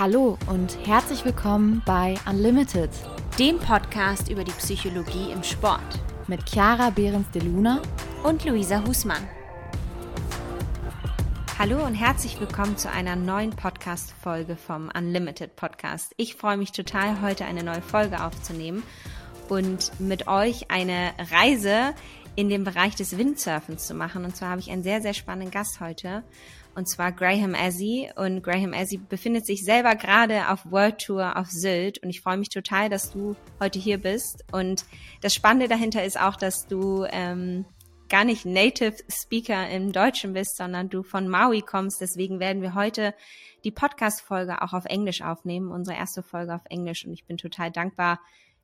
Hallo und herzlich willkommen bei Unlimited, dem Podcast über die Psychologie im Sport mit Chiara Behrens de Luna und Luisa Husmann. Hallo und herzlich willkommen zu einer neuen Podcast-Folge vom Unlimited Podcast. Ich freue mich total, heute eine neue Folge aufzunehmen und mit euch eine Reise in den Bereich des Windsurfens zu machen. Und zwar habe ich einen sehr, sehr spannenden Gast heute und zwar Graham Azzy. Und Graham Azzy befindet sich selber gerade auf World Tour auf Sylt und ich freue mich total, dass du heute hier bist. Und das Spannende dahinter ist auch, dass du ähm, gar nicht Native Speaker im Deutschen bist, sondern du von Maui kommst. Deswegen werden wir heute die Podcast-Folge auch auf Englisch aufnehmen, unsere erste Folge auf Englisch. Und ich bin total dankbar,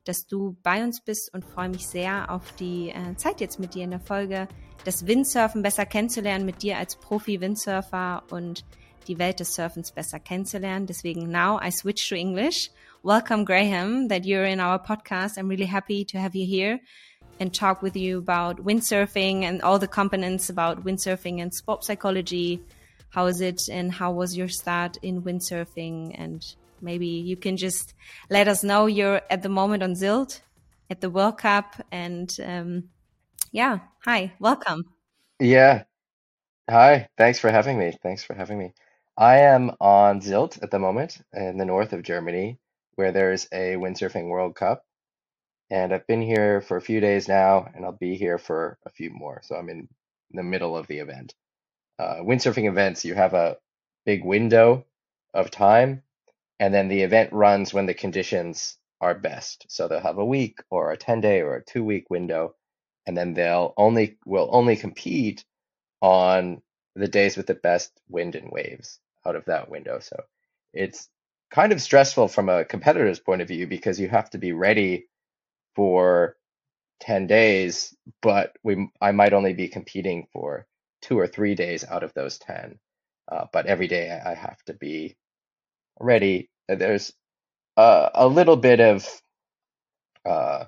dass du bei uns bist und freue mich sehr auf die äh, Zeit jetzt mit dir in der Folge, das Windsurfen besser kennenzulernen, mit dir als Profi-Windsurfer und die Welt des Surfens besser kennenzulernen. Deswegen now I switch to English. Welcome, Graham, that you're in our podcast. I'm really happy to have you here and talk with you about windsurfing and all the components about windsurfing and sport psychology. How is it and how was your start in windsurfing and maybe you can just let us know you're at the moment on Sylt at the World Cup. And um, yeah, hi, welcome. Yeah. Hi, thanks for having me. Thanks for having me. I am on Sylt at the moment in the north of Germany, where there's a windsurfing World Cup. And I've been here for a few days now, and I'll be here for a few more. So I'm in the middle of the event. Uh, windsurfing events, you have a big window of time and then the event runs when the conditions are best. So they'll have a week or a 10 day or a two week window, and then they'll only will only compete on the days with the best wind and waves out of that window. So it's kind of stressful from a competitor's point of view because you have to be ready for 10 days, but we I might only be competing for two or three days out of those 10. Uh, but every day I have to be already there's uh, a little bit of uh,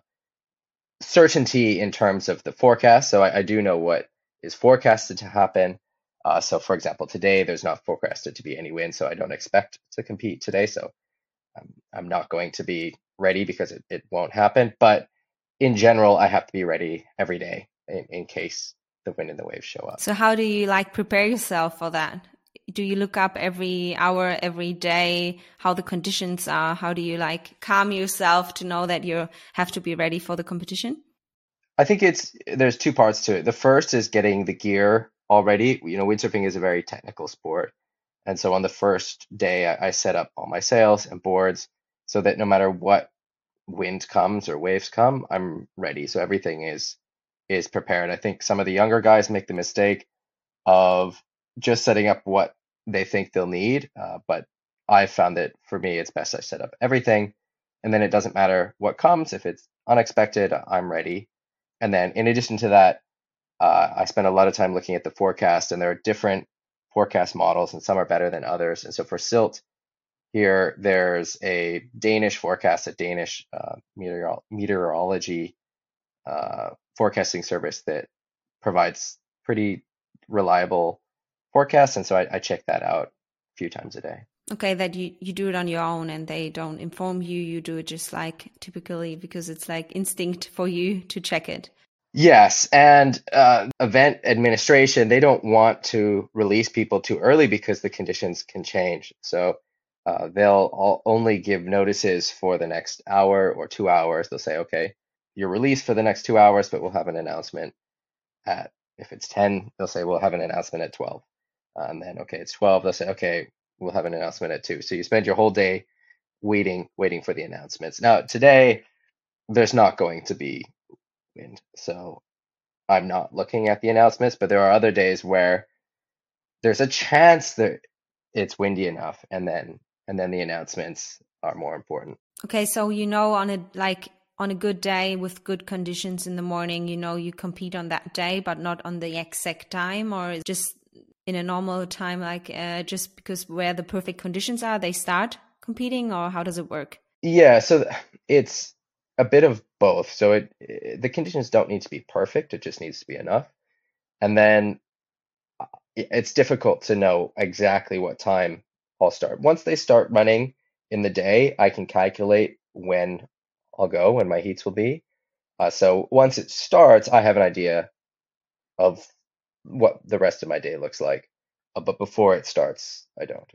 certainty in terms of the forecast. So I, I, do know what is forecasted to happen. Uh, so, for example, today there's not forecasted to be any wind, so I don't expect to compete today. So I'm, I'm not going to be ready because it, it won't happen. But in general, I have to be ready every day in, in case the wind and the waves show up. So, how do you like prepare yourself for that? Do you look up every hour, every day, how the conditions are? How do you like calm yourself to know that you have to be ready for the competition? I think it's there's two parts to it. The first is getting the gear already. You know, windsurfing is a very technical sport. And so on the first day, I, I set up all my sails and boards so that no matter what wind comes or waves come, I'm ready. So everything is is prepared. I think some of the younger guys make the mistake of just setting up what they think they'll need. Uh, but I found that for me, it's best I set up everything, and then it doesn't matter what comes. If it's unexpected, I'm ready. And then in addition to that, uh, I spend a lot of time looking at the forecast, and there are different forecast models, and some are better than others. And so for Sylt, here there's a Danish forecast, a Danish uh, meteorolo- meteorology uh, forecasting service that provides pretty reliable forecast, and so I, I check that out a few times a day. Okay, that you, you do it on your own and they don't inform you. You do it just like typically because it's like instinct for you to check it. Yes, and uh, event administration they don't want to release people too early because the conditions can change. So uh, they'll all, only give notices for the next hour or two hours. They'll say, okay, you're released for the next two hours, but we'll have an announcement at if it's ten. They'll say we'll have an announcement at twelve Um, and then okay it's 12 they'll say okay we'll have an announcement at 2 so you spend your whole day waiting waiting for the announcements. Now today there's not going to be wind so i'm not looking at the announcements but there are other days where there's a chance that it's windy enough and then and then the announcements are more important. Okay so you know on a like on a good day with good conditions in the morning you know you compete on that day but not on the exact time or just in a normal time, like uh, just because where the perfect conditions are, they start competing, or how does it work? Yeah, so it's a bit of both. So it, it the conditions don't need to be perfect; it just needs to be enough. And then uh, it's difficult to know exactly what time I'll start. Once they start running, in the day, I can calculate when I'll go, when my heats will be. Uh, so once it starts, I have an idea of what the rest of my day looks like. Uh, but before it starts, I don't.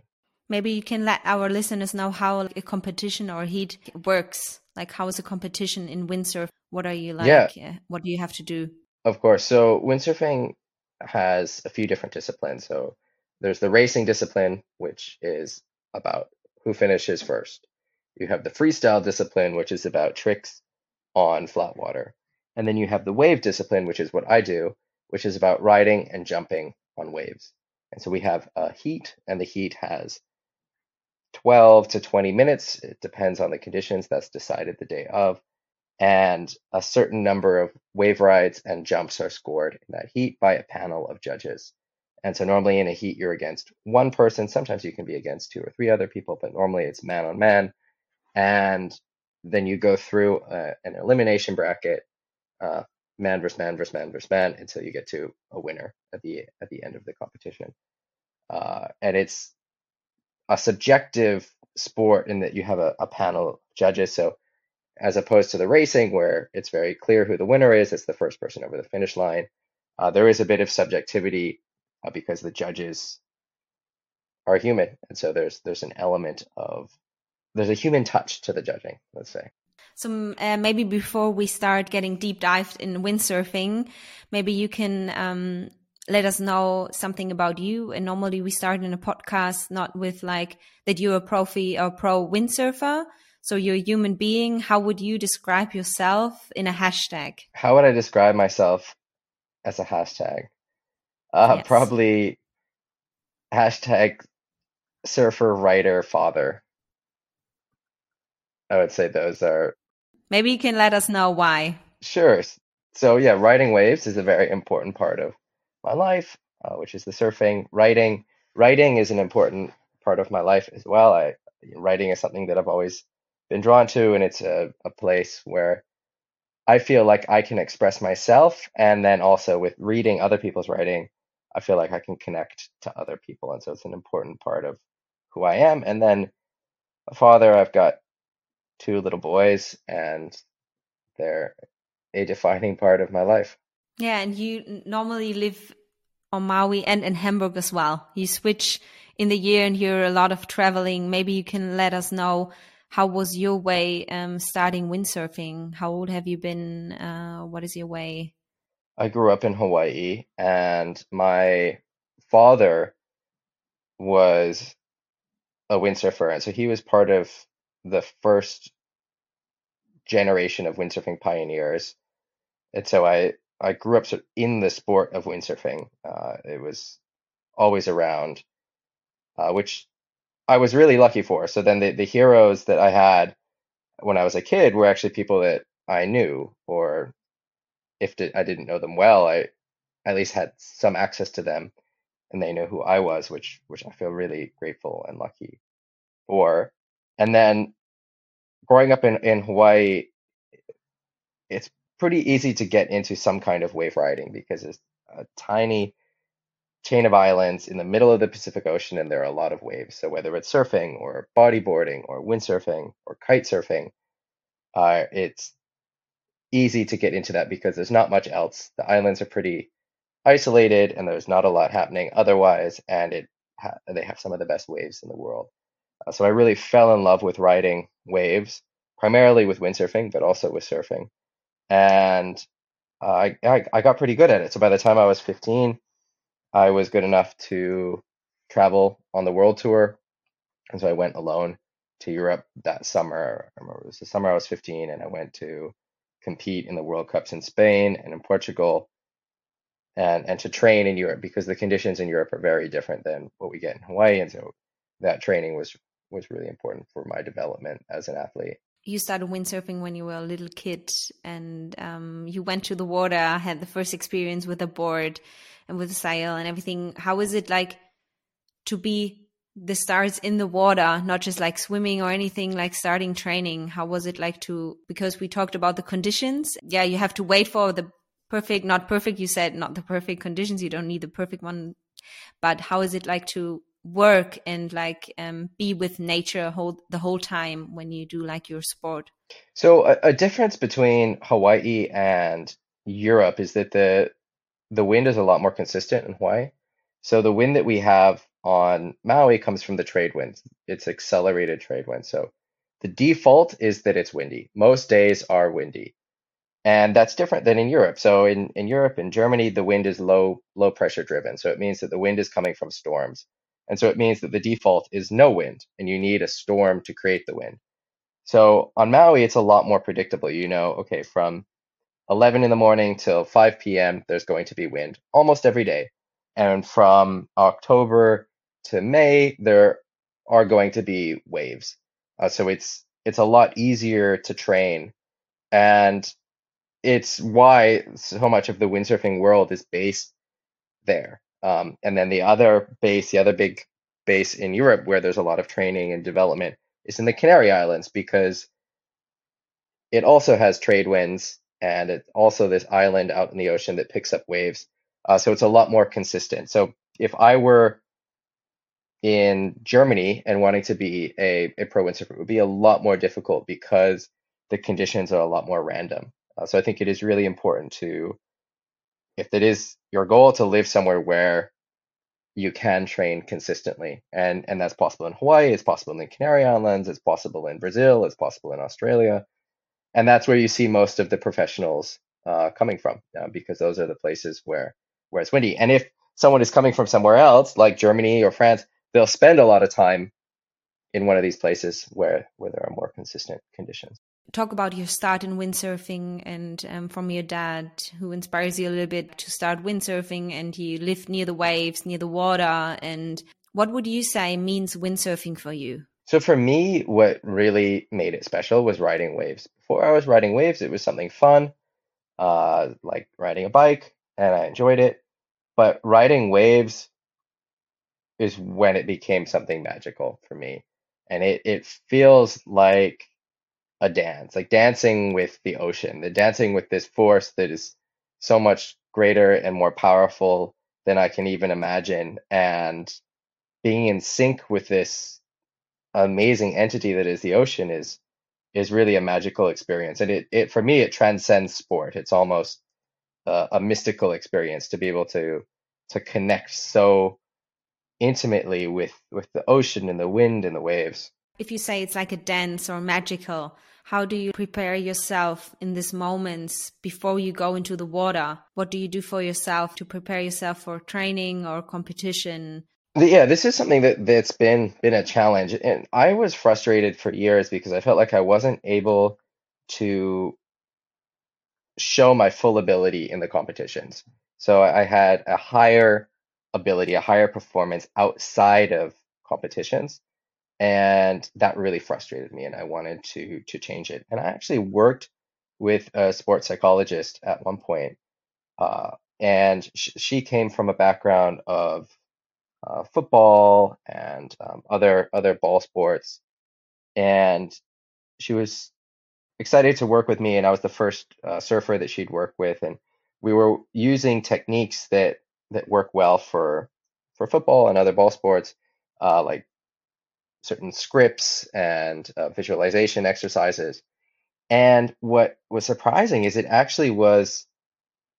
Maybe you can let our listeners know how a competition or heat works. Like, how is a competition in windsurf? What are you like? Yeah. What do you have to do? Of course. So windsurfing has a few different disciplines. So there's the racing discipline, which is about who finishes first. You have the freestyle discipline, which is about tricks on flat water. And then you have the wave discipline, which is what I do, which is about riding and jumping on waves. And so we have a heat, and the heat has 12 to 20 minutes. It depends on the conditions that's decided the day of. And a certain number of wave rides and jumps are scored in that heat by a panel of judges. And so normally in a heat, you're against one person. Sometimes you can be against two or three other people, but normally it's man on man. And then you go through uh, an elimination bracket, uh, man versus man versus man versus man, until you get to a winner at the at the end of the competition. Uh, and it's a subjective sport in that you have a, a panel of judges. So as opposed to the racing where it's very clear who the winner is, it's the first person over the finish line. Uh, there is a bit of subjectivity uh, because the judges are human, and so there's there's an element of there's a human touch to the judging. Let's say. So uh, maybe before we start getting deep dived in windsurfing, maybe you can um, let us know something about you. And normally we start in a podcast not with like that you're a profi or pro windsurfer. So you're a human being. How would you describe yourself in a hashtag? How would I describe myself as a hashtag? Uh, yes. Probably hashtag surfer, writer, father. I would say those are. Maybe you can let us know why. Sure. So, yeah, riding waves is a very important part of my life, uh, which is the surfing. Writing, writing is an important part of my life as well. I writing is something that I've always been drawn to, and it's a, a place where I feel like I can express myself, and then also with reading other people's writing, I feel like I can connect to other people, and so it's an important part of who I am. And then a father, I've got two little boys, and they're a defining part of my life. Yeah, and you normally live on Maui and in Hamburg as well. You switch in the year and you're a lot of traveling. Maybe you can let us know how was your way um, starting windsurfing? How old have you been? Uh, what is your way? I grew up in Hawaii, and my father was a windsurfer, and so he was part of the first generation of windsurfing pioneers. And so I I grew up sort of in the sport of windsurfing. Uh, it was always around, uh, which I was really lucky for. So then the, the heroes that I had when I was a kid were actually people that I knew, or if I didn't know them well, I at least had some access to them, and they know who I was, which which I feel really grateful and lucky for. And then growing up in in Hawaii, it's pretty easy to get into some kind of wave riding because it's a tiny chain of islands in the middle of the Pacific Ocean and there are a lot of waves. So whether it's surfing or bodyboarding or windsurfing or kite surfing, uh, it's easy to get into that because there's not much else. The islands are pretty isolated and there's not a lot happening otherwise, and it ha- they have some of the best waves in the world. Uh, so I really fell in love with riding waves, primarily with windsurfing, but also with surfing and uh, I, I I got pretty good at it. So by the time I was 15, I was good enough to travel on the world tour, and so I went alone to Europe that summer. I remember it was the summer I was 15, and I went to compete in the World Cups in Spain and in Portugal, and and to train in Europe because the conditions in Europe are very different than what we get in Hawaii, and so that training was was really important for my development as an athlete you started windsurfing when you were a little kid and um, you went to the water, had the first experience with a board and with a sail and everything. How is it like to be the stars in the water, not just like swimming or anything, like starting training? How was it like to, because we talked about the conditions. Yeah, you have to wait for the perfect, not perfect. You said not the perfect conditions. You don't need the perfect one. But how is it like to work and like um, be with nature whole, the whole time when you do like your sport? So a, a difference between Hawaii and Europe is that the the wind is a lot more consistent in Hawaii. So the wind that we have on Maui comes from the trade winds. It's accelerated trade wind. So the default is that it's windy. Most days are windy. And that's different than in Europe. So in, in Europe, in Germany, the wind is low low pressure driven. So it means that the wind is coming from storms. And so it means that the default is no wind, and you need a storm to create the wind. So on Maui, it's a lot more predictable. You know, okay, from 11 in the morning till 5 p.m., there's going to be wind almost every day. And from October to May, there are going to be waves. Uh, so it's it's a lot easier to train. And it's why so much of the windsurfing world is based there. Um, and then the other base, the other big base in Europe where there's a lot of training and development is in the Canary Islands because it also has trade winds and it's also this island out in the ocean that picks up waves. Uh, so it's a lot more consistent. So if I were in Germany and wanting to be a, a pro windsurfer, it would be a lot more difficult because the conditions are a lot more random. Uh, so I think it is really important to, if it is your goal to live somewhere where you can train consistently, and and that's possible in Hawaii, it's possible in the Canary Islands, it's possible in Brazil, it's possible in Australia, and that's where you see most of the professionals uh, coming from, uh, because those are the places where where it's windy. And if someone is coming from somewhere else, like Germany or France, they'll spend a lot of time in one of these places where where there are more consistent conditions talk about your start in windsurfing and um, from your dad who inspires you a little bit to start windsurfing and you live near the waves near the water and what would you say means windsurfing for you? So for me what really made it special was riding waves. Before i was riding waves it was something fun uh, like riding a bike and i enjoyed it. But riding waves is when it became something magical for me. And it, it feels like a dance, like dancing with the ocean, the dancing with this force that is so much greater and more powerful than I can even imagine, and being in sync with this amazing entity that is the ocean is is really a magical experience, and it it for me it transcends sport. It's almost a, a mystical experience to be able to to connect so intimately with with the ocean and the wind and the waves. If you say it's like a dance or magical, how do you prepare yourself in these moments before you go into the water? What do you do for yourself to prepare yourself for training or competition? Yeah, this is something that that's been been a challenge, and I was frustrated for years because I felt like I wasn't able to show my full ability in the competitions. So I had a higher ability, a higher performance outside of competitions and that really frustrated me and i wanted to to change it. And i actually worked with a sports psychologist at one point uh, and sh- she came from a background of uh, football and um, other other ball sports. And she was excited to work with me and i was the first uh, surfer that she'd work with and we were using techniques that that work well for for football and other ball sports uh, like certain scripts and uh, visualization exercises. And what was surprising is it actually was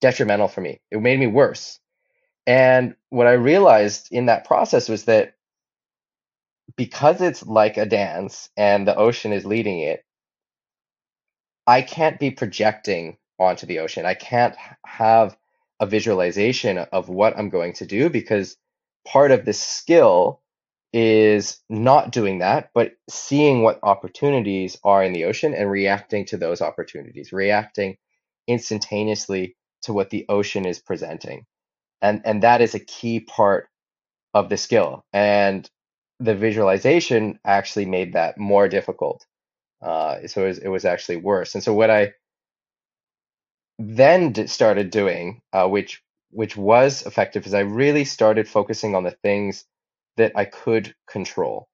detrimental for me. It made me worse. And what I realized in that process was that because it's like a dance and the ocean is leading it, I can't be projecting onto the ocean. I can't have a visualization of what I'm going to do because part of the skill is not doing that, but seeing what opportunities are in the ocean and reacting to those opportunities, reacting instantaneously to what the ocean is presenting. And, and that is a key part of the skill. And the visualization actually made that more difficult. Uh, so it was, it was actually worse. And so what I then started doing, uh, which which was effective, is I really started focusing on the things that I could control.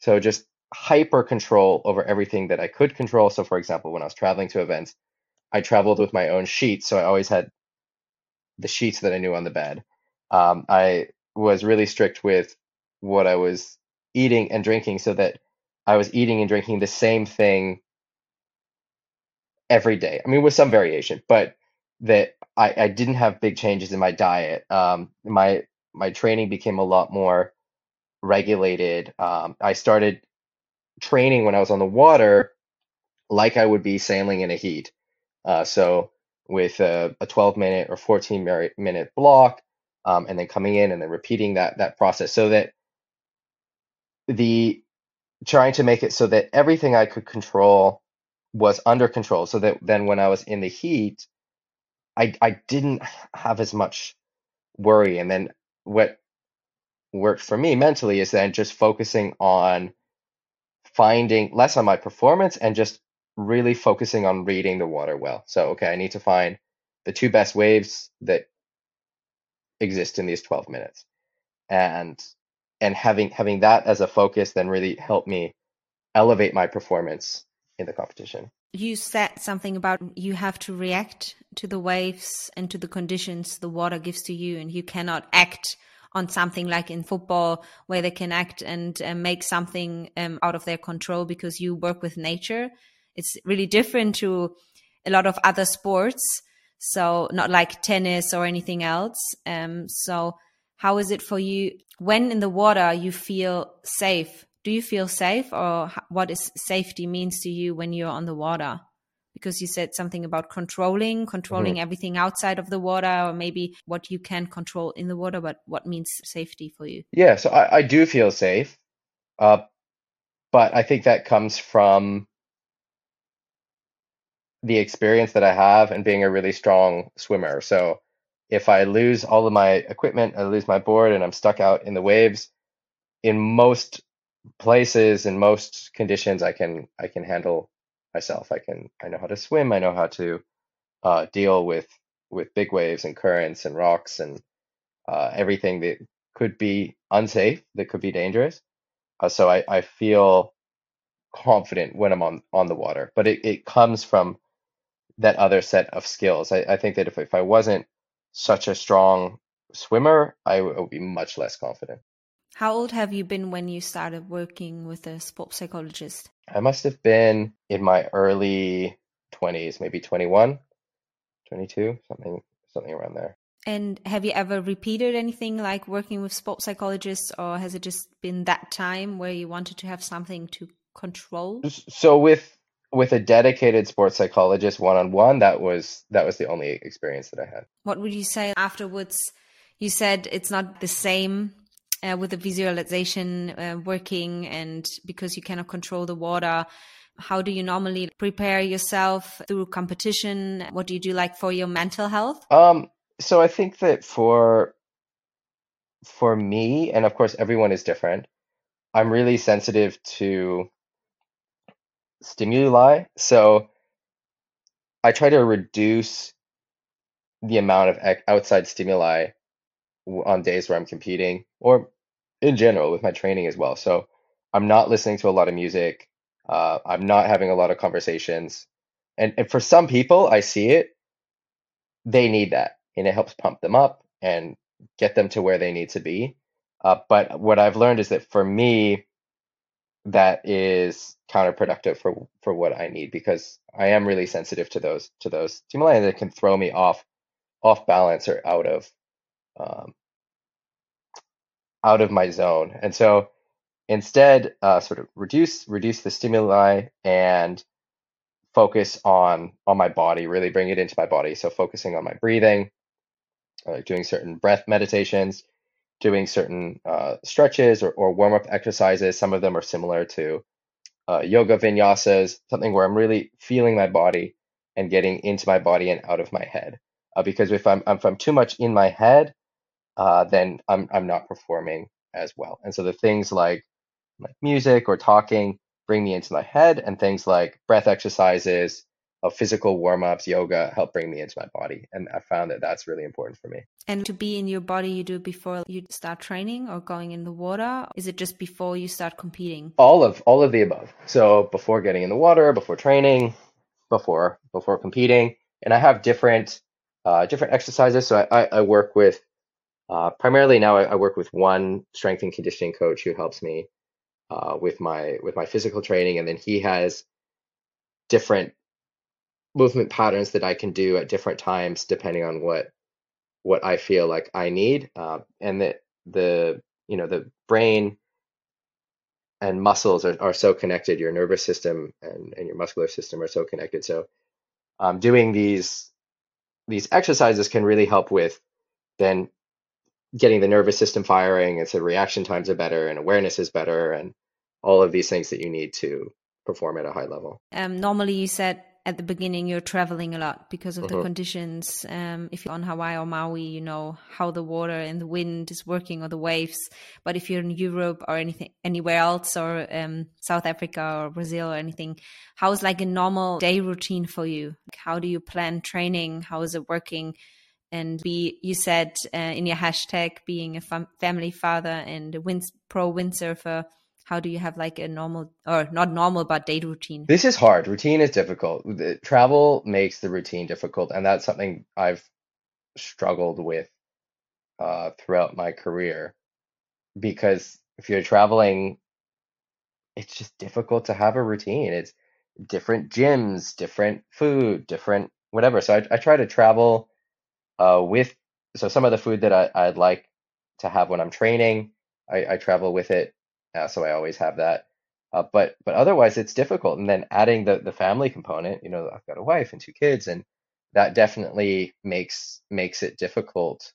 So just hyper control over everything that I could control. So for example, when I was traveling to events, I traveled with my own sheets. So I always had the sheets that I knew on the bed. Um, I was really strict with what I was eating and drinking so that I was eating and drinking the same thing every day. I mean, with some variation, but that I, I didn't have big changes in my diet. Um, my my training became a lot more regulated. Um, I started training when I was on the water like I would be sailing in a heat. Uh, so with a, a 12 minute or 14 minute block, um, and then coming in and then repeating that that process so that the trying to make it so that everything I could control was under control so that then when I was in the heat, I I didn't have as much worry. And then what worked for me mentally is then just focusing on finding less on my performance and just really focusing on reading the water well. So okay, I need to find the two best waves that exist in these 12 minutes. And and having having that as a focus then really helped me elevate my performance in the competition. You said something about you have to react to the waves and to the conditions the water gives to you, and you cannot act on something like in football where they can act and uh, make something um, out of their control because you work with nature. It's really different to a lot of other sports. So not like tennis or anything else. Um, so how is it for you when in the water you feel safe? Do you feel safe or what is safety means to you when you're on the water? Because you said something about controlling, controlling mm -hmm. everything outside of the water, or maybe what you can control in the water, but what means safety for you? Yeah, so I, I do feel safe. Uh, but I think that comes from the experience that I have and being a really strong swimmer. So if I lose all of my equipment, I lose my board, and I'm stuck out in the waves, in most places, in most conditions, I can I can handle myself. I can I know how to swim. I know how to uh, deal with with big waves and currents and rocks and uh, everything that could be unsafe, that could be dangerous. Uh, so I, I feel confident when I'm on on the water, but it, it comes from that other set of skills. I, I think that if if I wasn't such a strong swimmer, I would be much less confident. How old have you been when you started working with a sports psychologist? I must have been in my early 20s, maybe 21, 22, something something around there. And have you ever repeated anything like working with sports psychologists or has it just been that time where you wanted to have something to control? So with with a dedicated sports psychologist one on one, that was that was the only experience that I had. What would you say afterwards? You said it's not the same uh, with the visualization uh, working, and because you cannot control the water. How do you normally prepare yourself through competition? What do you do like for your mental health? Um, so I think that for for me, and of course everyone is different. I'm really sensitive to stimuli. So I try to reduce the amount of outside stimuli on days where I'm competing or in general with my training as well. So I'm not listening to a lot of music. Uh, I'm not having a lot of conversations. And, and for some people, I see it, they need that and it helps pump them up and get them to where they need to be. Uh, but what I've learned is that for me, that is counterproductive for for what I need because I am really sensitive to those to those stimuli that can throw me off off balance or out of um, out of my zone. And so instead, uh, sort of reduce reduce the stimuli and focus on on my body. Really bring it into my body. So focusing on my breathing, uh, doing certain breath meditations, doing certain uh, stretches or, or warm up exercises. Some of them are similar to uh, yoga vinyasas, something where I'm really feeling my body and getting into my body and out of my head. Uh, because if I'm if I'm too much in my head, uh, then I'm I'm not performing as well. And so the things like like music or talking bring me into my head, and things like breath exercises, of physical warm ups, yoga help bring me into my body. And I found that that's really important for me. And to be in your body, you do before you start training or going in the water? Is it just before you start competing? All of all of the above. So before getting in the water, before training, before before competing, and I have different uh, different exercises. So I, I, I work with Uh, primarily now I, I work with one strength and conditioning coach who helps me uh, with my with my physical training, and then he has different movement patterns that I can do at different times depending on what what I feel like I need. Uh, and that the you know the brain and muscles are, are so connected. Your nervous system and, and your muscular system are so connected. So um, doing these these exercises can really help with then getting the nervous system firing and so reaction times are better and awareness is better and all of these things that you need to perform at a high level. Um, normally, you said at the beginning you're traveling a lot because of Mm-hmm. the conditions. Um, if you're on Hawaii or Maui, you know how the water and the wind is working or the waves. But if you're in Europe or anything anywhere else or um, South Africa or Brazil or anything, how is like a normal day routine for you? How do you plan training? How is it working? And be you said uh, in your hashtag being a fam- family father and a wind- pro windsurfer. How do you have like a normal or not normal but day routine? This is hard. Routine is difficult. The- Travel makes the routine difficult, and that's something I've struggled with uh, throughout my career because if you're traveling, it's just difficult to have a routine. It's different gyms, different food, different whatever. So I, I try to travel uh, with so some of the food that I, I'd like to have when I'm training, I, I travel with it, uh, so I always have that. Uh, but but otherwise, it's difficult. And then adding the the family component, you know, I've got a wife and two kids, and that definitely makes makes it difficult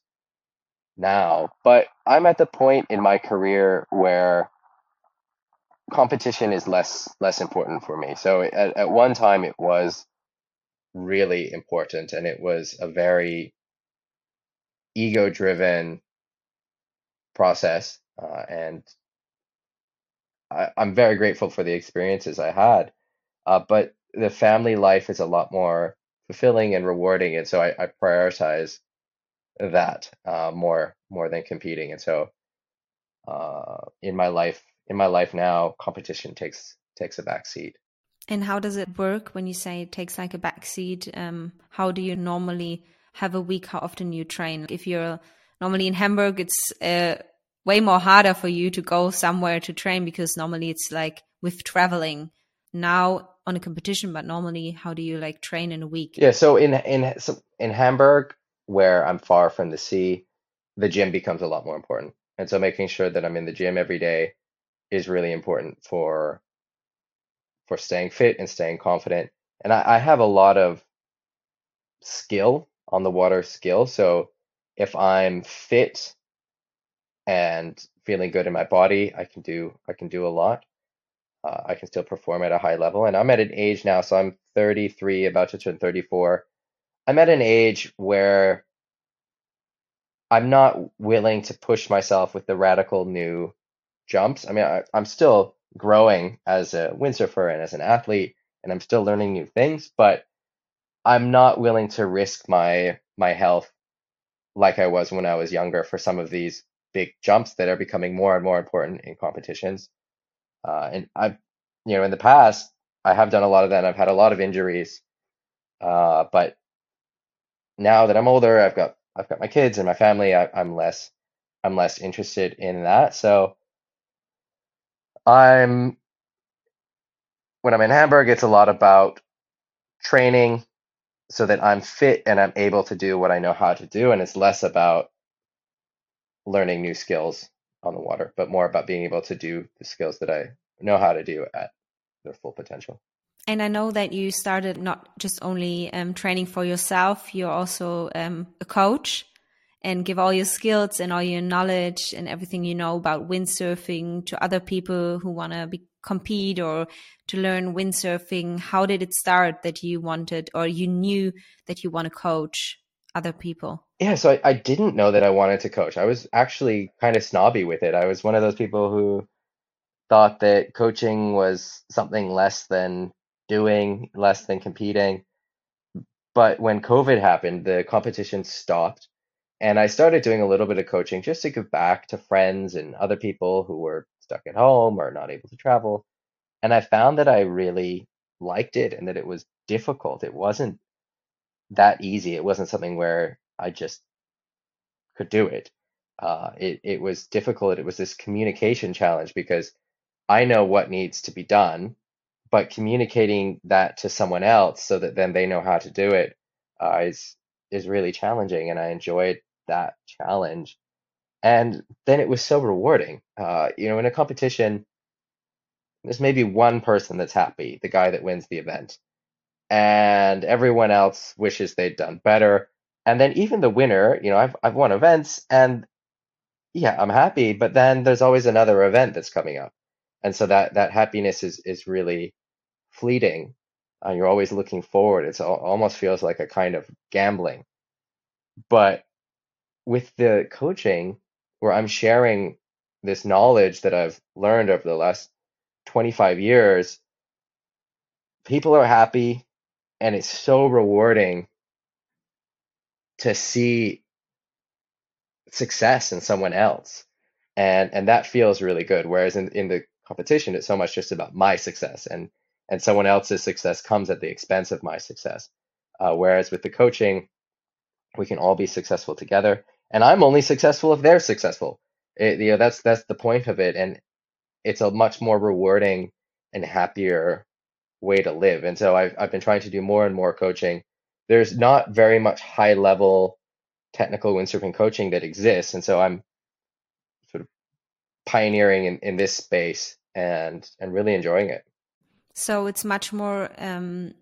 now. But I'm at the point in my career where competition is less less important for me. So at, at one time it was really important and it was a very ego driven process uh, and I, I'm very grateful for the experiences I had. Uh, but the family life is a lot more fulfilling and rewarding, and so I, I prioritize that uh, more more than competing. And so uh, in my life in my life now, competition takes takes a back seat. And how does it work when you say it takes like a backseat? Um, how do you normally have a week? How often you train? If you're normally in Hamburg, it's uh, way more harder for you to go somewhere to train because normally it's like with traveling now on a competition. But normally, how do you like train in a week? Yeah, so in in so in Hamburg, where I'm far from the sea, the gym becomes a lot more important. And so making sure that I'm in the gym every day is really important for for staying fit and staying confident. And I, I have a lot of skill on the water skill. So if I'm fit and feeling good in my body, I can do I can do a lot. Uh, I can still perform at a high level. And I'm at an age now, so I'm 33, about to turn 34. I'm at an age where I'm not willing to push myself with the radical new jumps. I mean, I, I'm still growing as a windsurfer and as an athlete, and I'm still learning new things, but I'm not willing to risk my my health like I was when I was younger for some of these big jumps that are becoming more and more important in competitions. Uh, and I've, you know, in the past, I have done a lot of that. And I've had a lot of injuries, uh, but now that I'm older, I've got I've got my kids and my family. I, I'm less I'm less interested in that. So I'm when I'm in Hamburg, it's a lot about training so that I'm fit and I'm able to do what I know how to do, and it's less about learning new skills on the water, but more about being able to do the skills that I know how to do at their full potential. And I know that you started not just only um, training for yourself, you're also um, a coach and give all your skills and all your knowledge and everything you know about windsurfing to other people who want to be compete or to learn windsurfing. How did it start that you wanted or you knew that you want to coach other people? Yeah, so I, I didn't know that I wanted to coach. I was actually kind of snobby with it. I was one of those people who thought that coaching was something less than doing, less than competing. But when COVID happened, the competition stopped, and I started doing a little bit of coaching just to give back to friends and other people who were stuck at home or not able to travel. And I found that I really liked it and that it was difficult. It wasn't that easy. It wasn't something where I just could do it. Uh, it it was difficult. It was this communication challenge because I know what needs to be done, but communicating that to someone else so that then they know how to do it uh, is is really challenging, and I enjoyed that challenge. And then it was so rewarding. Uh, you know, in a competition, there's maybe one person that's happy, the guy that wins the event, and everyone else wishes they'd done better. And then even the winner, you know, I've I've won events, and yeah, I'm happy, but then there's always another event that's coming up, and so that that happiness is is really fleeting. Uh, you're always looking forward. Al almost feels like a kind of gambling. But with the coaching, where I'm sharing this knowledge that I've learned over the last 25 years, people are happy, and it's so rewarding to see success in someone else. And and that feels really good. Whereas in, in the competition, it's so much just about my success and and someone else's success comes at the expense of my success. Uh, whereas with the coaching, we can all be successful together. And I'm only successful if they're successful. It, you know, that's that's the point of it, and it's a much more rewarding and happier way to live. And so I've I've been trying to do more and more coaching. There's not very much high level technical windsurfing coaching that exists, and so I'm sort of pioneering in, in this space and and really enjoying it. So it's much more um,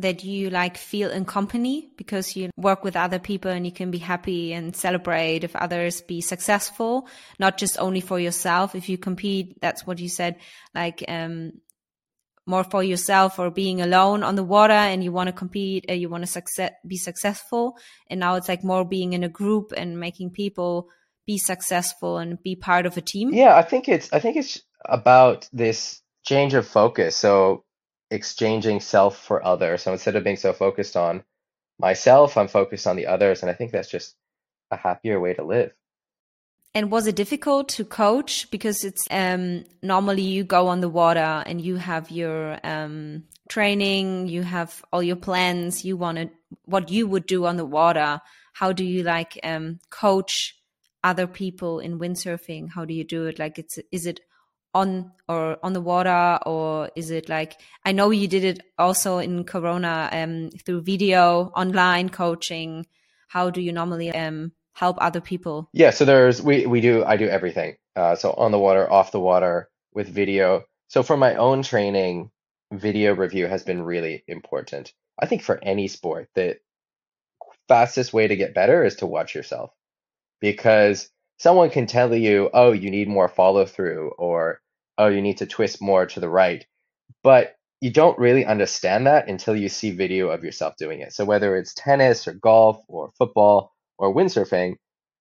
that you like feel in company because you work with other people and you can be happy and celebrate if others be successful, not just only for yourself. If you compete, that's what you said, like um, more for yourself or being alone on the water and you want to compete, you want to success, be successful. And now it's like more being in a group and making people be successful and be part of a team. Yeah, I think it's I think it's about this change of focus. So exchanging self for other. So instead of being so focused on myself, I'm focused on the others. And I think that's just a happier way to live. And was it difficult to coach because it's um, normally you go on the water and you have your um, training, you have all your plans, you want to what you would do on the water. How do you like um, coach other people in windsurfing? How do you do it? Like, it's is it on or on the water or is it like i know you did it also in corona um, through video online coaching. How do you normally um, help other people? Yeah so there's we we do i do everything. Uh, so on the water off the water with video. So for my own training video review has been really important. I think for any sport the fastest way to get better is to watch yourself. Because someone can tell you, oh, you need more follow through, or oh, you need to twist more to the right. But you don't really understand that until you see video of yourself doing it. So whether it's tennis or golf or football or windsurfing,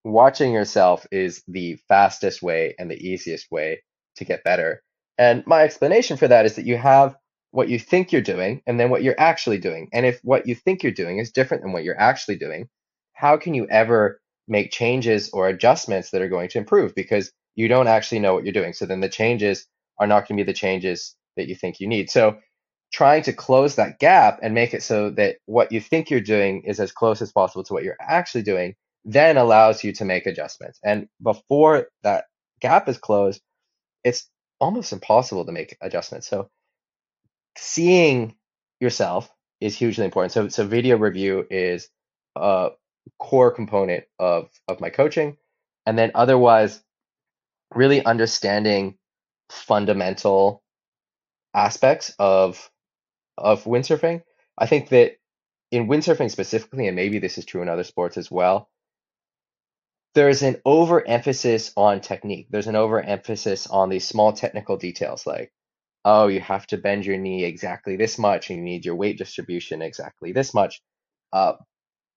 watching yourself is the fastest way and the easiest way to get better. And my explanation for that is that you have what you think you're doing and then what you're actually doing. And if what you think you're doing is different than what you're actually doing, how can you ever make changes or adjustments that are going to improve because you don't actually know what you're doing. So then the changes are not going to be the changes that you think you need. So trying to close that gap and make it so that what you think you're doing is as close as possible to what you're actually doing then allows you to make adjustments. And before that gap is closed, it's almost impossible to make adjustments. So seeing yourself is hugely important. So so video review is uh core component of of my coaching. And then otherwise really understanding fundamental aspects of of windsurfing. I think that in windsurfing specifically and maybe this is true in other sports as well there's an overemphasis on technique. There's an overemphasis on these small technical details like oh you have to bend your knee exactly this much and you need your weight distribution exactly this much. Uh,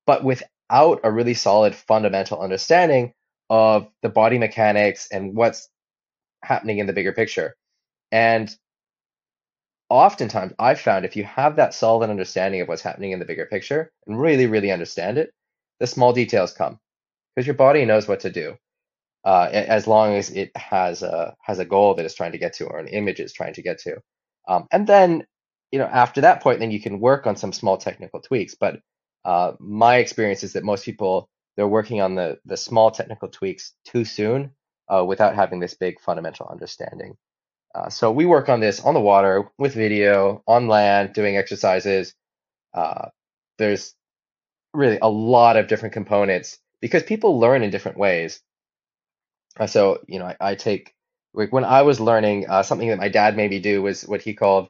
but with without a really solid fundamental understanding of the body mechanics and what's happening in the bigger picture. And oftentimes I've found if you have that solid understanding of what's happening in the bigger picture and really, really understand it, the small details come because your body knows what to do. Uh, as long as it has a has a goal that it's trying to get to or an image it's trying to get to, um, and then you know after that point, then you can work on some small technical tweaks. But uh, my experience is that most people they're working on the the small technical tweaks too soon uh, without having this big fundamental understanding. Uh, so we work on this on the water with video, on land, doing exercises. Uh, there's really a lot of different components because people learn in different ways. Uh, so you know, I, I take like when I was learning, uh, something that my dad made me do was what he called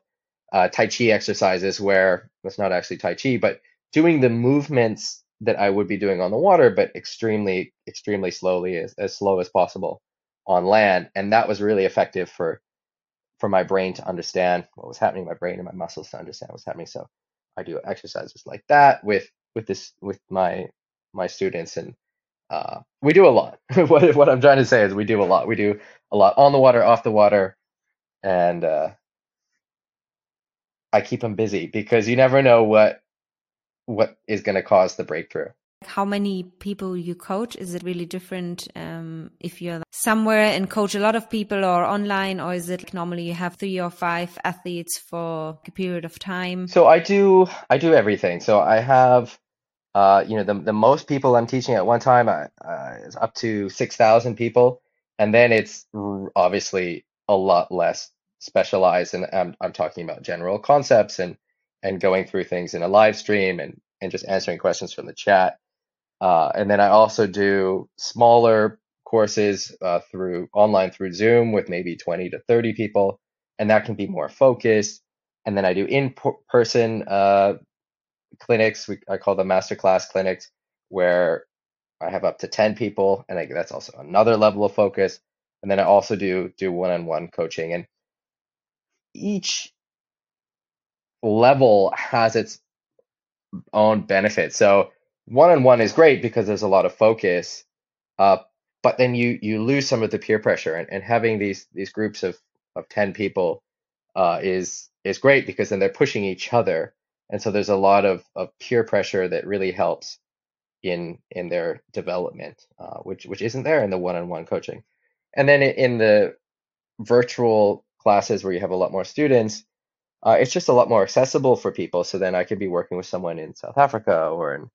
uh, Tai Chi exercises, where it's not actually Tai Chi, but doing the movements that I would be doing on the water, but extremely, extremely slowly, as, as slow as possible on land. And that was really effective for for my brain to understand what was happening, my brain and my muscles to understand what's happening. So I do exercises like that with with this with my my students and uh, we do a lot. what what I'm trying to say is we do a lot. We do a lot on the water, off the water, and uh, I keep them busy because you never know what what is going to cause the breakthrough. How many people you coach? Is it really different um, if you're somewhere and coach a lot of people or online, or is it normally you have three or five athletes for a period of time? So I do I do everything. So I have uh, you know the the most people I'm teaching at one time uh, is up to six thousand people, and then it's obviously a lot less specialized. And I'm I'm talking about general concepts and and going through things in a live stream and and just answering questions from the chat. Uh, and then I also do smaller courses uh, through online through Zoom with maybe 20 to 30 people, and that can be more focused. And then I do in person uh, clinics. We, I call them masterclass clinics, where I have up to 10 people, and I, that's also another level of focus. And then I also do do one-on-one coaching, and each level has its own benefit. So one-on-one is great because there's a lot of focus, uh, but then you you lose some of the peer pressure, and, and having these these groups of of 10 people uh, is is great because then they're pushing each other and so there's a lot of, of peer pressure that really helps in in their development, uh, which which isn't there in the one-on-one coaching. And then in the virtual classes where you have a lot more students, uh, it's just a lot more accessible for people. So then I could be working with someone in South Africa or in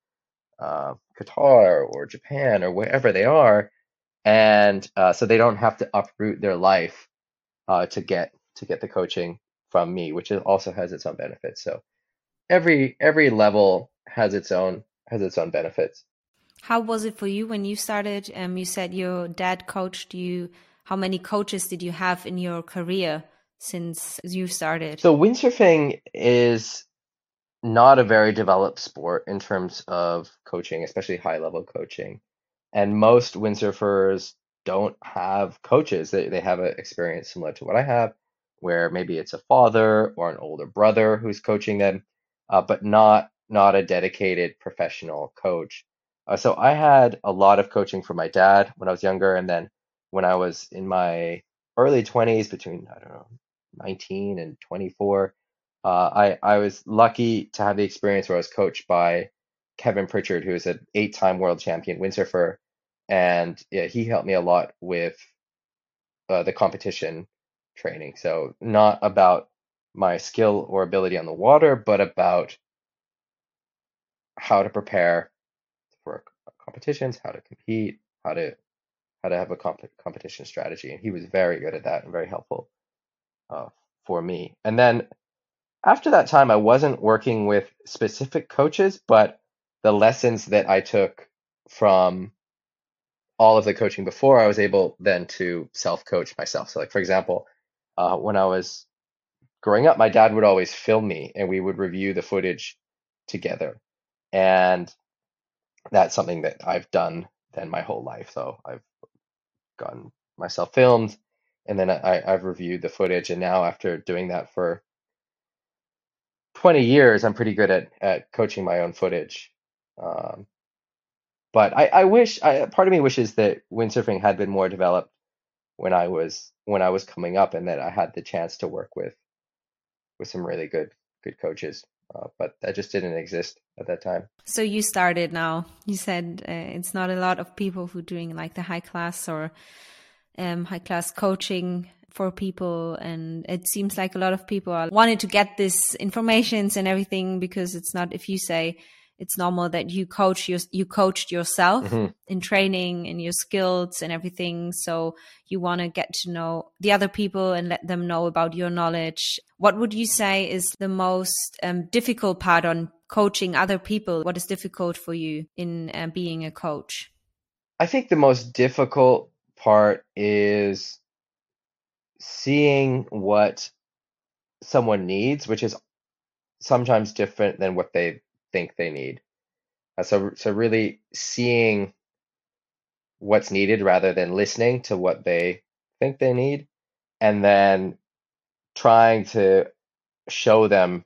uh, Qatar or Japan or wherever they are, and uh, so they don't have to uproot their life uh, to get to get the coaching from me, which also has its own benefits. So every every level has its own has its own benefits. How was it for you when you started? Um, you said your dad coached you. How many coaches did you have in your career since you've started? So windsurfing is not a very developed sport in terms of coaching, especially high level coaching. And most windsurfers don't have coaches. They they have an experience similar to what I have, where maybe it's a father or an older brother who's coaching them uh, but not not a dedicated professional coach. Uh, so I had a lot of coaching from my dad when I was younger, and then when I was in my early 20s, between I don't know 19 and 24, uh, I I was lucky to have the experience where I was coached by Kevin Pritchard, who is an eight-time world champion windsurfer, and yeah, he helped me a lot with uh, the competition training. So not about my skill or ability on the water, but about how to prepare for competitions, how to compete, how to how to have a comp- competition strategy, and he was very good at that and very helpful uh, for me. And then after that time, I wasn't working with specific coaches, but the lessons that I took from all of the coaching before, I was able then to self coach myself. So, like for example, uh, when I was growing up, my dad would always film me and we would review the footage together. And that's something that I've done then my whole life. So I've gotten myself filmed and then I, I've reviewed the footage. And now, after doing that for 20 years, I'm pretty good at, at coaching my own footage. Um, but I, I wish, I, part of me wishes that windsurfing had been more developed when I was when I was coming up, and that I had the chance to work with with some really good good coaches. Uh, but that just didn't exist at that time. So you started now. You said uh, it's not a lot of people who doing like the high class or um, high class coaching for people, and it seems like a lot of people are wanting to get this informations and everything because it's not if you say it's normal that you coach you, you coached yourself Mhm. in training and your skills and everything. So you want to get to know the other people and let them know about your knowledge. What would you say is the most um, difficult part on coaching other people? What is difficult for you in uh, being a coach? I think the most difficult part is seeing what someone needs, which is sometimes different than what they think they need. Uh, so, so really seeing what's needed rather than listening to what they think they need, and then trying to show them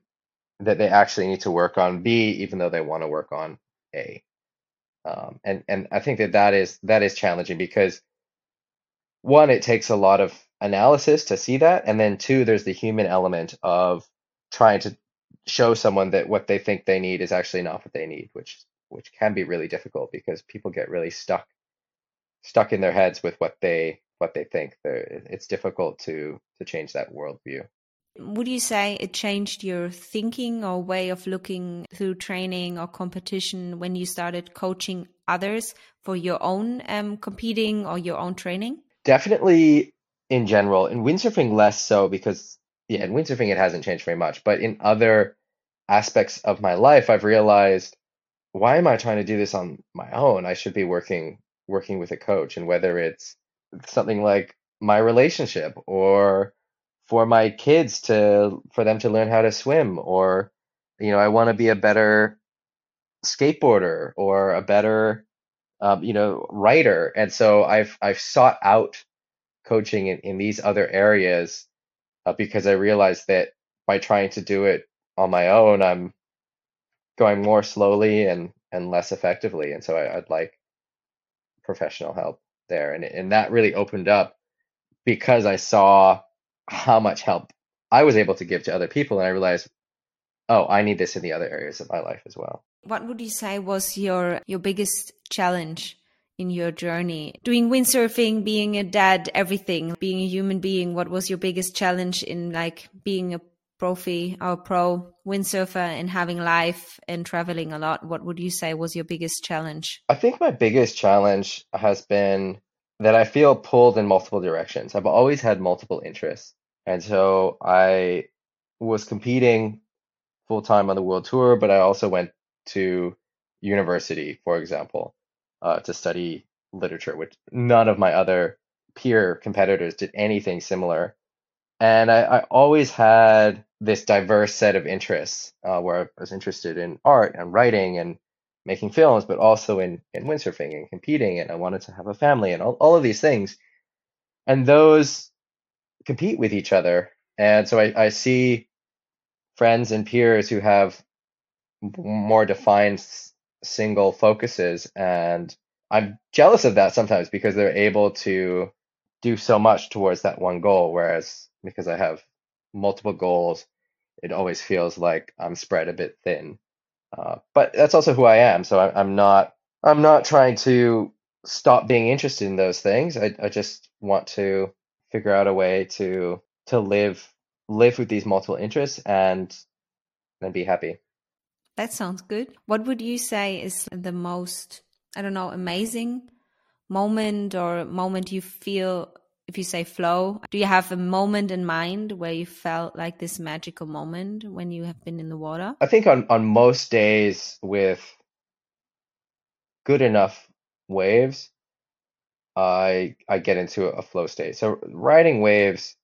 that they actually need to work on B, even though they want to work on A. Um, and and I think that that is that is challenging because one, it takes a lot of analysis to see that, and then two, there's the human element of trying to show someone that what they think they need is actually not what they need, which which can be really difficult because people get really stuck stuck in their heads with what they what they think. They're, it's difficult to to change that worldview. would you say it changed your thinking or way of looking through training or competition when you started coaching others for your own um, competing or your own training Definitely in general, in windsurfing less so because yeah, in windsurfing it hasn't changed very much, but in other aspects of my life, I've realized why am I trying to do this on my own? I should be working working with a coach, and whether it's something like my relationship or for my kids to for them to learn how to swim or you know, I want to be a better skateboarder or a better um, you know, writer. And so I've I've sought out coaching in, in these other areas uh, because I realized that by trying to do it on my own, I'm going more slowly and and less effectively. And so I, I'd like professional help there. And and that really opened up because I saw how much help I was able to give to other people, and I realized, oh, I need this in the other areas of my life as well. What would you say was your your biggest challenge in your journey doing windsurfing being a dad everything being a human being what was your biggest challenge in like being a profi or pro windsurfer and having life and traveling a lot what would you say was your biggest challenge I think my biggest challenge has been that I feel pulled in multiple directions. I've always had multiple interests. And so I was competing full time on the world tour, but I also went to university, for example, uh, to study literature, which none of my other peer competitors did anything similar. And I, I always had this diverse set of interests uh, where I was interested in art and writing and making films, but also in, in windsurfing and competing. And I wanted to have a family and all, all of these things. And those compete with each other. And so I, I see friends and peers who have more defined single focuses. And I'm jealous of that sometimes because they're able to do so much towards that one goal. Whereas because I have multiple goals, it always feels like I'm spread a bit thin. Uh, but that's also who I am. So I, I'm not I'm not trying to stop being interested in those things. I, I just want to figure out a way to to live live with these multiple interests and and be happy. That sounds good what would you say is the most i don't know amazing moment or moment you feel if you say flow do you have a moment in mind where you felt like this magical moment when you have been in the water I think on on most days with good enough waves, I I get into a flow state. So riding waves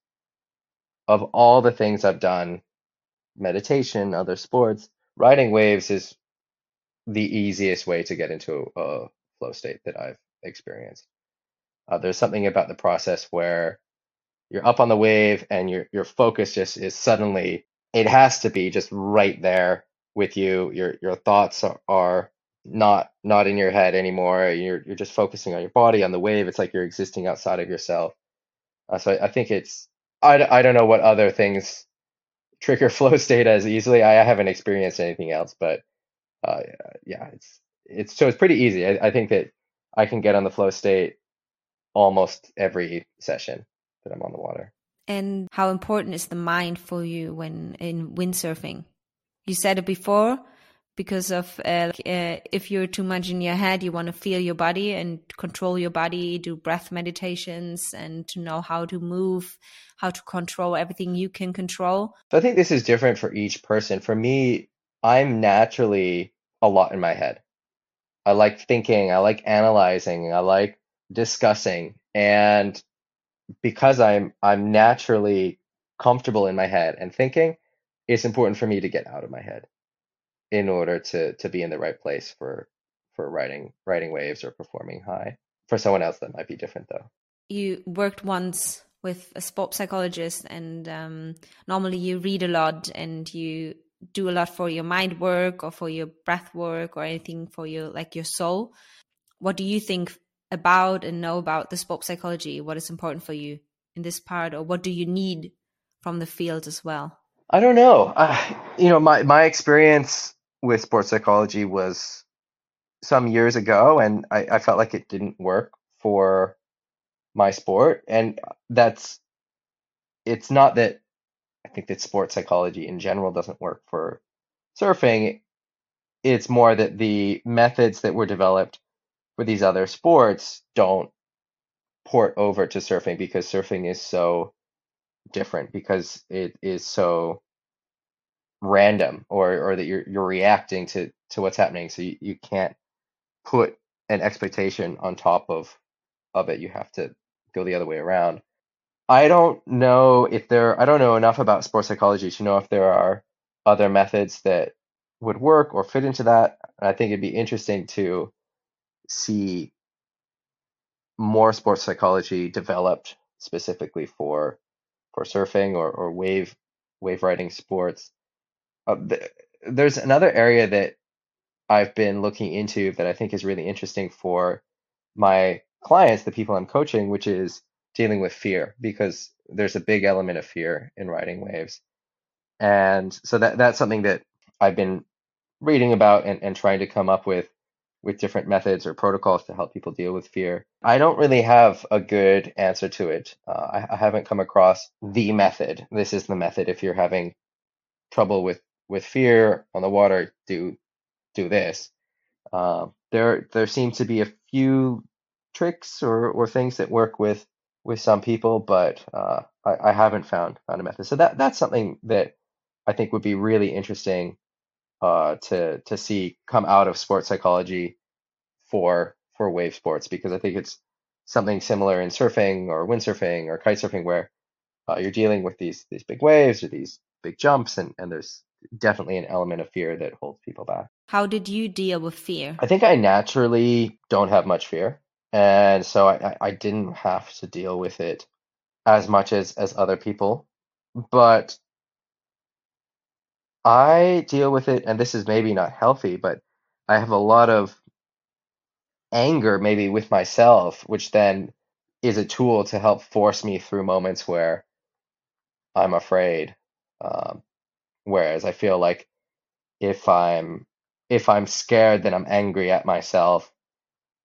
of all the things I've done, meditation, other sports, riding waves is the easiest way to get into a flow state that I've experienced. Uh, there's something about the process where you're up on the wave and your your focus just is suddenly it has to be just right there with you. Your your thoughts are, are not not in your head anymore. You're you're just focusing on your body on the wave. It's like you're existing outside of yourself. Uh, so I, I think it's I, I don't know what other things trigger flow state as easily. I haven't experienced anything else, but uh, yeah, it's it's so it's pretty easy. I, I think that I can get on the flow state almost every session that I'm on the water. and how important is the mind for you when in windsurfing you said it before because of uh, uh, if you're too much in your head, you want to feel your body and control your body, do breath meditations, and to know how to move, how to control everything you can control. I think this is different for each person. For me, I'm naturally a lot in my head. I like thinking, I like analyzing, I like discussing, and because I'm I'm naturally comfortable in my head and thinking, it's important for me to get out of my head in order to to be in the right place for for writing writing waves or performing high. For someone else, that might be different though. You worked once with a sport psychologist, and um, normally you read a lot and you do a lot for your mind work or for your breath work or anything for your like your soul. What do you think about and know about the sport psychology? What is important for you in this part, or what do you need from the field as well? I don't know. Uh, you know, my my experience with sports psychology was some years ago, and I, I felt like it didn't work for my sport. And that's it's not that I think that sports psychology in general doesn't work for surfing. It's more that the methods that were developed for these other sports don't port over to surfing because surfing is so different because it is so random or or that you're you're reacting to to what's happening. So you, you can't put an expectation on top of of it. You have to go the other way around. I don't know if there i don't know enough about sports psychology to know if there are other methods that would work or fit into that. I think it'd be interesting to see more sports psychology developed specifically for for surfing or, or wave wave riding sports. Uh, th- there's another area that I've been looking into that I think is really interesting for my clients, the people I'm coaching, which is dealing with fear because there's a big element of fear in riding waves. And so that that's something that I've been reading about and, and trying to come up with with different methods or protocols to help people deal with fear. I don't really have a good answer to it. Uh, I, I, haven't come across the method. This is the method. If you're having trouble with with fear on the water, do do this. Uh, there there seem to be a few tricks or or things that work with with some people, but uh, I, I haven't found found a method. So that that's something that I think would be really interesting uh, to to see come out of sports psychology for for wave sports because I think it's something similar in surfing or windsurfing or kite surfing where uh, you're dealing with these these big waves or these big jumps and and there's definitely an element of fear that holds people back. How did you deal with fear? I think I naturally don't have much fear, and so I I didn't have to deal with it as much as as other people, but I deal with it, and this is maybe not healthy, but I have a lot of anger maybe with myself, which then is a tool to help force me through moments where I'm afraid. Um, whereas I feel like if I'm if I'm scared, then I'm angry at myself,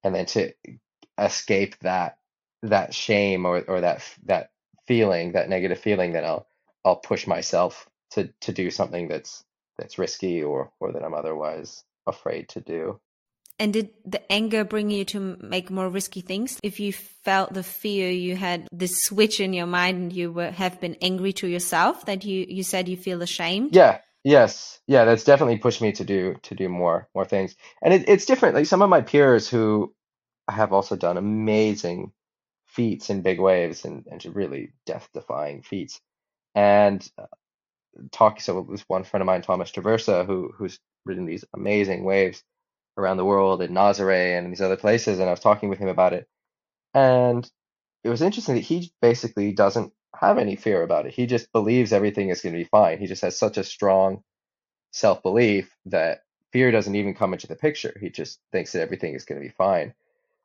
and then to escape that that shame or or that that feeling, that negative feeling, then I'll I'll push myself to to do something that's that's risky or or that I'm otherwise afraid to do. And did the anger bring you to make more risky things? If you felt the fear, you had this switch in your mind, and you were, have been angry to yourself. That you you said you feel ashamed. Yeah. Yes. Yeah. That's definitely pushed me to do to do more more things. And it, it's different. Like some of my peers who have also done amazing feats in big waves and and really death defying feats. And uh, talk. So it was one friend of mine, Thomas Traversa, who who's ridden these amazing waves around the world in Nazare and these other places, and I was talking with him about it, and it was interesting that he basically doesn't have any fear about it. He just believes everything is going to be fine. He just has such a strong self belief that fear doesn't even come into the picture. He just thinks that everything is going to be fine.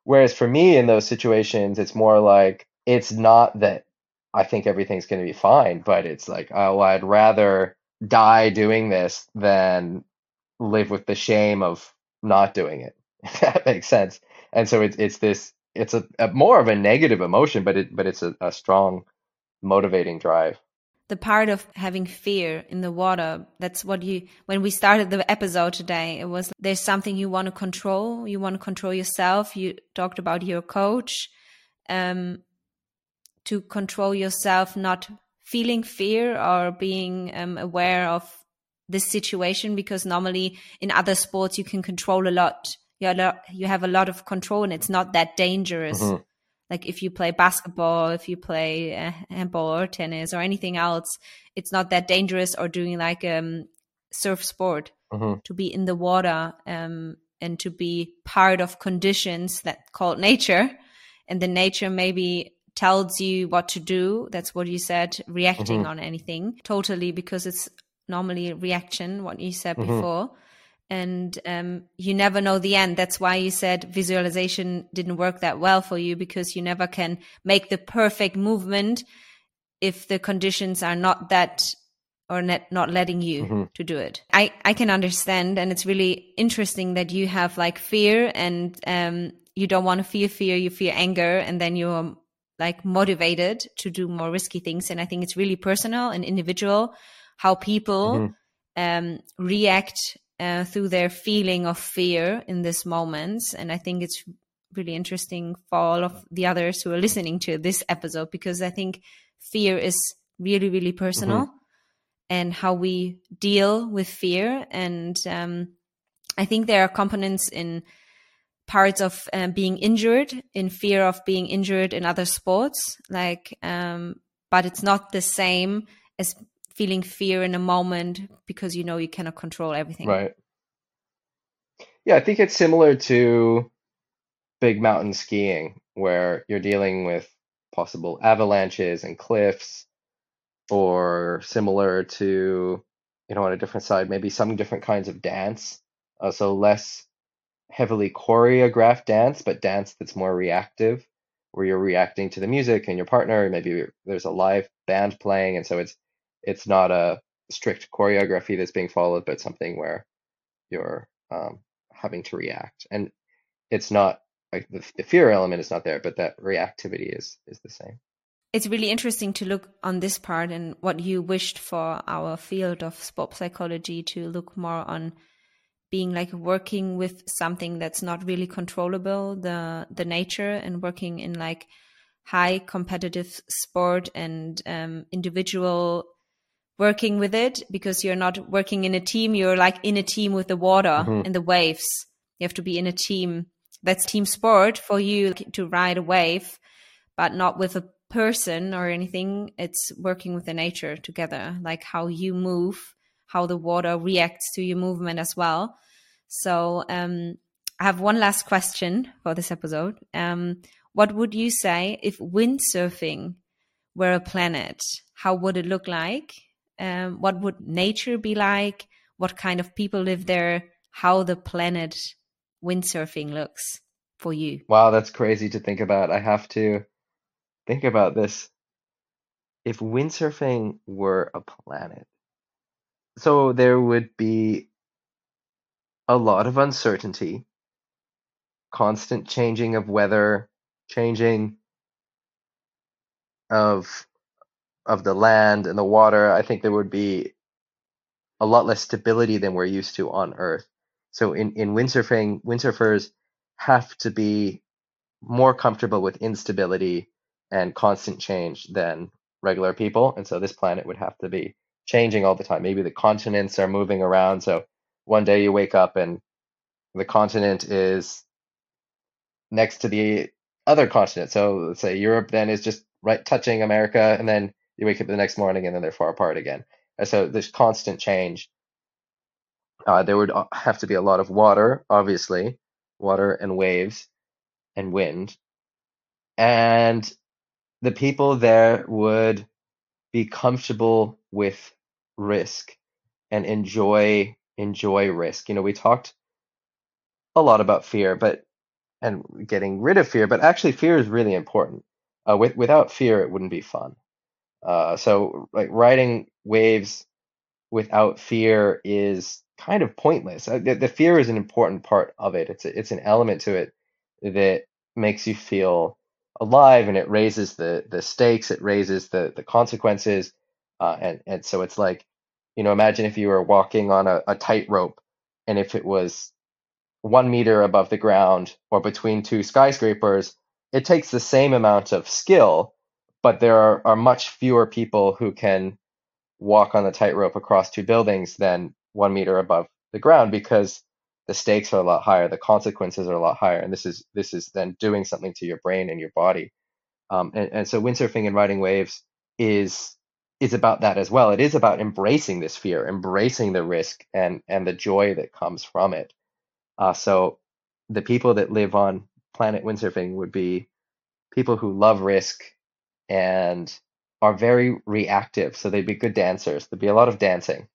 Whereas for me in those situations, it's more like it's not that I think everything's going to be fine. But it's like, oh, I'd rather die doing this than live with the shame of not doing it. If that makes sense. And so it's it's this it's a, a more of a negative emotion, but it but it's a, a strong motivating drive. the part of having fear in the water that's what you when we started the episode today it was there's something you want to control you want to control yourself you talked about your coach um to control yourself not feeling fear or being um, aware of this situation because normally in other sports you can control a lot. You, you have a lot of control and it's not that dangerous. Mm-hmm. Like if you play basketball if you play uh, handball or tennis or anything else it's not that dangerous or doing like um surf sport mm-hmm. to be in the water um and to be part of conditions that called nature. And the nature maybe tells you what to do. That's what you said reacting mm-hmm. on anything. Totally because it's normally reaction what you said mm-hmm. before and um, you never know the end. That's why you said visualization didn't work that well for you because you never can make the perfect movement if the conditions are not that or net, not letting you mm-hmm. to do it. I, I can understand. And it's really interesting that you have like fear and um, you don't want to feel fear, you fear anger, and then you're like motivated to do more risky things. And I think it's really personal and individual how people mm-hmm. um, react uh, through their feeling of fear in this moment. And I think it's really interesting for all of the others who are listening to this episode because I think fear is really, really personal mm-hmm. and how we deal with fear. And um, I think there are components in parts of um, being injured, in fear of being injured in other sports, like, um, but it's not the same as feeling fear in a moment because you know you cannot control everything. Right. Yeah, I think it's similar to big mountain skiing where you're dealing with possible avalanches and cliffs, or similar to, you know, on a different side, maybe some different kinds of dance. Uh, so less heavily choreographed dance, but dance that's more reactive, where you're reacting to the music and your partner. Maybe there's a live band playing, and so it's it's not a strict choreography that's being followed, but something where you're um, having to react. And it's not like the, the fear element is not there, but that reactivity is is the same. It's really interesting to look on this part and what you wished for our field of sport psychology to look more on being like working with something that's not really controllable, the the nature, and working in like high competitive sport and um, individual working with it because you're not working in a team. You're like in a team with the water mm-hmm. and the waves. You have to be in a team. That's team sport for you to ride a wave, but not with a person or anything. It's working with the nature together, like how you move, how the water reacts to your movement as well. So, um, I have one last question for this episode. Um, what would you say if windsurfing were a planet? How would it look like? Um, what would nature be like? What kind of people live there? How the planet windsurfing looks for you? Wow that's crazy to think about. I have to think about this. If windsurfing were a planet so there would be a lot of uncertainty constant changing of weather changing of of the land and the water, I think there would be a lot less stability than we're used to on Earth. So in, in windsurfing, windsurfers have to be more comfortable with instability and constant change than regular people. And so this planet would have to be changing all the time. Maybe the continents are moving around. So one day you wake up and the continent is next to the other continent. So let's say Europe then is just right touching America, and then you wake up the next morning and then they're far apart again. And so there's constant change. Uh, there would uh, have to be a lot of water, obviously, water and waves and wind. And the people there would be comfortable with risk and enjoy enjoy risk. You know, we talked a lot about fear, but and getting rid of fear, but actually fear is really important. Uh, with, without fear, it wouldn't be fun. Uh, so like riding waves without fear is kind of pointless. Uh, the, the fear is an important part of it. It's a, it's an element to it that makes you feel alive and it raises the the stakes. It raises the the consequences. Uh, and and so it's like, you know, imagine if you were walking on a, a tightrope, and if it was one meter above the ground or between two skyscrapers, it takes the same amount of skill, but there are, are much fewer people who can walk on the tightrope across two buildings than one meter above the ground because the stakes are a lot higher, the consequences are a lot higher, and this is this is then doing something to your brain and your body. Um, and, and so windsurfing and riding waves is is about that as well. It is about embracing this fear, embracing the risk and and the joy that comes from it. Uh, so the people that live on planet windsurfing would be people who love risk and are very reactive. So they'd be good dancers. There'd be a lot of dancing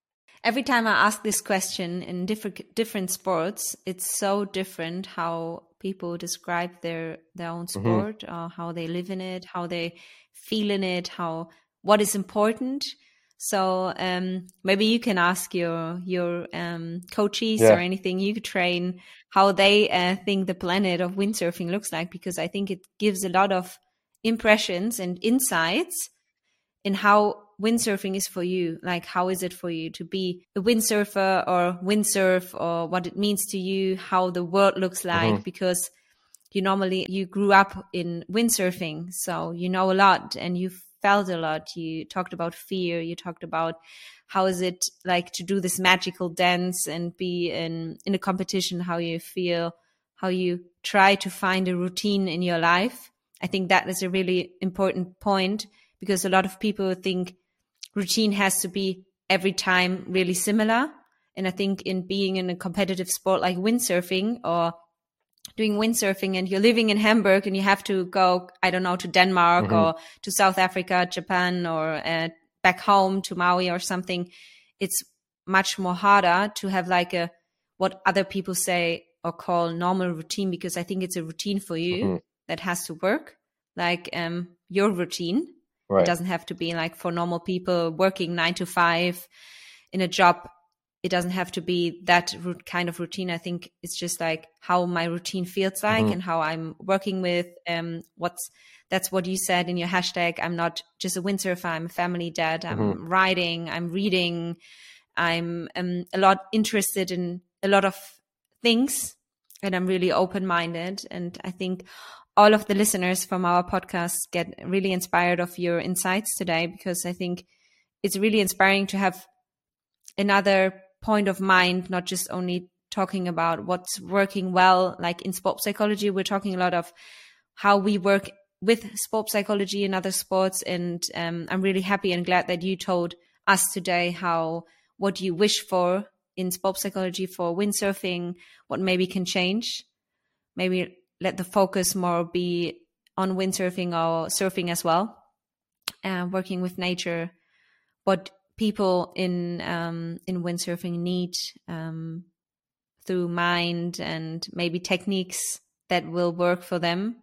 every time I ask this question in different different sports, it's so different how people describe their their own mm-hmm. sport mm-hmm. or how they live in it, how they feel in it, how what is important. So um, maybe you can ask your your um, coaches yeah. or anything you train how they uh, think the planet of windsurfing looks like because I think it gives a lot of impressions and insights in how windsurfing is for you. Like, how is it for you to be a windsurfer or windsurf or what it means to you, how the world looks like, mm-hmm. because you normally, you grew up in windsurfing. So you know a lot and you felt a lot. You talked about fear. You talked about how is it like to do this magical dance and be in, in a competition, how you feel, how you try to find a routine in your life. I think that is a really important point because a lot of people think routine has to be every time really similar. And I think in being in a competitive sport like windsurfing or doing windsurfing and you're living in Hamburg and you have to go, I don't know, to Denmark mm-hmm. or to South Africa, Japan, or uh, back home to Maui or something, it's much more harder to have like a what other people say or call normal routine because I think it's a routine for you mm-hmm. That has to work, like um, your routine. Right. It doesn't have to be like for normal people working nine to five in a job. It doesn't have to be that kind of routine. I think it's just like how my routine feels like mm-hmm. and how I'm working with um what's that's what you said in your hashtag. I'm not just a windsurfer. I'm a family dad. I'm mm-hmm. writing. I'm reading. I'm um, a lot interested in a lot of things, and I'm really open minded. And I think all of the listeners from our podcast get really inspired of your insights today because I think it's really inspiring to have another point of mind, not just only talking about what's working well. Like in sport psychology, we're talking a lot of how we work with sport psychology and other sports. And um, I'm really happy and glad that you told us today how what you wish for in sport psychology for windsurfing, what maybe can change. Maybe let the focus more be on windsurfing or surfing as well, and working with nature. What people in um, in windsurfing need um, through mind and maybe techniques that will work for them.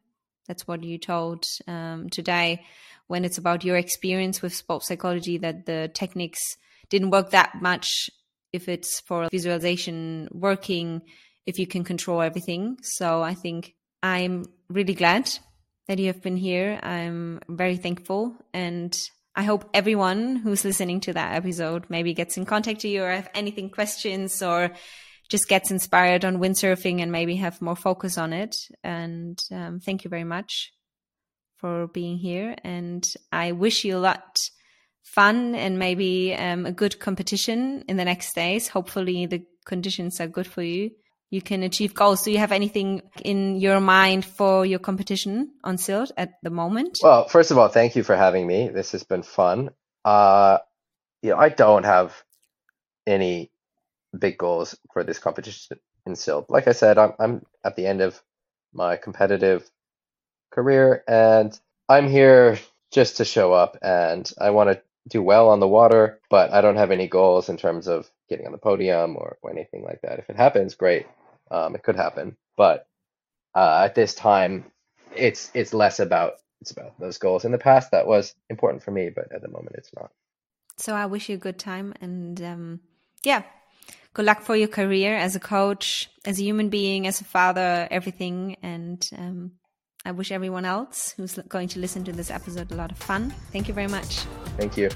That's what you told um, today. When it's about your experience with sport psychology, that the techniques didn't work that much. If it's for visualization working, if you can control everything. So I think I'm really glad that you have been here. I'm very thankful. And I hope everyone who's listening to that episode maybe gets in contact to you or have anything questions or just gets inspired on windsurfing and maybe have more focus on it. And um, thank you very much for being here. And I wish you a lot fun and maybe um, a good competition in the next days. Hopefully the conditions are good for you you can achieve goals. Do you have anything in your mind for your competition on Sylt at the moment? Well, first of all, thank you for having me. This has been fun. Uh, you know, I don't have any big goals for this competition in Sylt. Like I said, I'm I'm at the end of my competitive career, and I'm here just to show up, and I want to do well on the water, but I don't have any goals in terms of getting on the podium or, or anything like that. If it happens, great. Um, it could happen, but uh, at this time, it's it's less about it's about those goals. In the past, that was important for me, but at the moment, it's not. So I wish you a good time, and um, yeah, good luck for your career as a coach, as a human being, as a father, everything, and um, I wish everyone else who's going to listen to this episode a lot of fun. Thank you very much. Thank you.